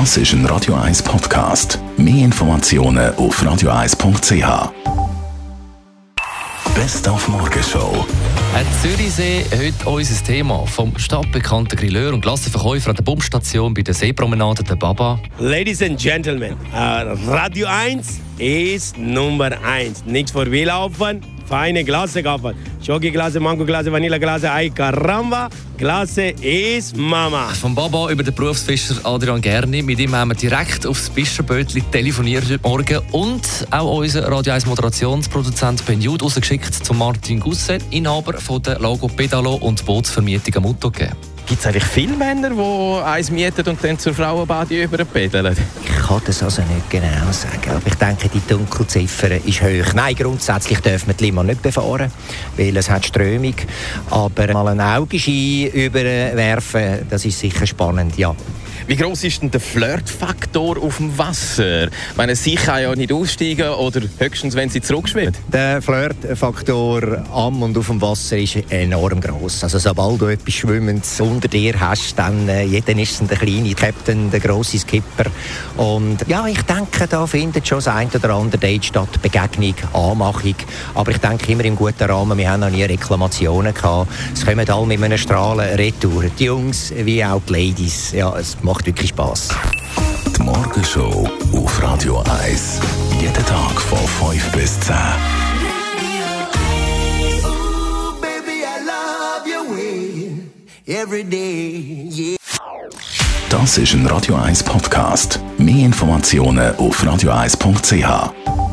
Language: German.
Das ist ein Radio 1 Podcast. Mehr Informationen auf radio1.ch. Best auf Morgenshow. Ein Zürichsee heute unser Thema. Vom stadtbekannten Grilleur und Klassenverkäufer an der Bumstation bei der Seepromenade der Baba. Ladies and Gentlemen, uh, Radio 1 ist Nummer 1. Nichts vor Laufen, feine Glasse kaufen. Schoki-Glasse, Mango-Glasse, Vanilla-Glasse, Ei, Caramba. Glasse ist Mama. Vom Baba über den Berufsfischer Adrian Gerni. Mit ihm haben wir direkt aufs Fischerbötli telefoniert heute Morgen. Und auch unser Radio 1 Moderationsproduzent Ben Jude rausgeschickt zu Martin Gusset, Inhaber von der Logo Pedalo und Bootsvermietung Mutto gegeben. Gibt es eigentlich viele Männer, die eins mieten und dann zur Frauenbade überpedeln? Ich kann das also nicht genau sagen. Aber ich denke, die Dunkelziffer ist hoch. Nein, grundsätzlich dürfen wir die Lima nicht befahren, weil es hat Strömung. Aber mal ein Augenschein überwerfen, das ist sicher spannend, ja. Wie groß ist denn der Flirtfaktor auf dem Wasser? Ich meine, sie kann ja nicht aussteigen oder höchstens, wenn sie zurückschwimmt. Der Flirtfaktor am und auf dem Wasser ist enorm groß. Also sobald du etwas Schwimmendes unter dir hast, dann äh, jeder ist der kleine Captain, der grosse Skipper. Und ja, ich denke, da findet schon das ein oder andere Date statt, Begegnung, Anmachung. Aber ich denke immer im guten Rahmen. Wir haben noch nie Reklamationen gehabt. Es kommen alle mit einem Strahlen retour. Die Jungs wie auch die Ladies. Ja, es macht wirklich Spass. Die Morgenshow auf Radio 1. Jeden Tag von 5 bis 10. Das ist ein Radio 1 Podcast. Mehr Informationen auf radio1.ch.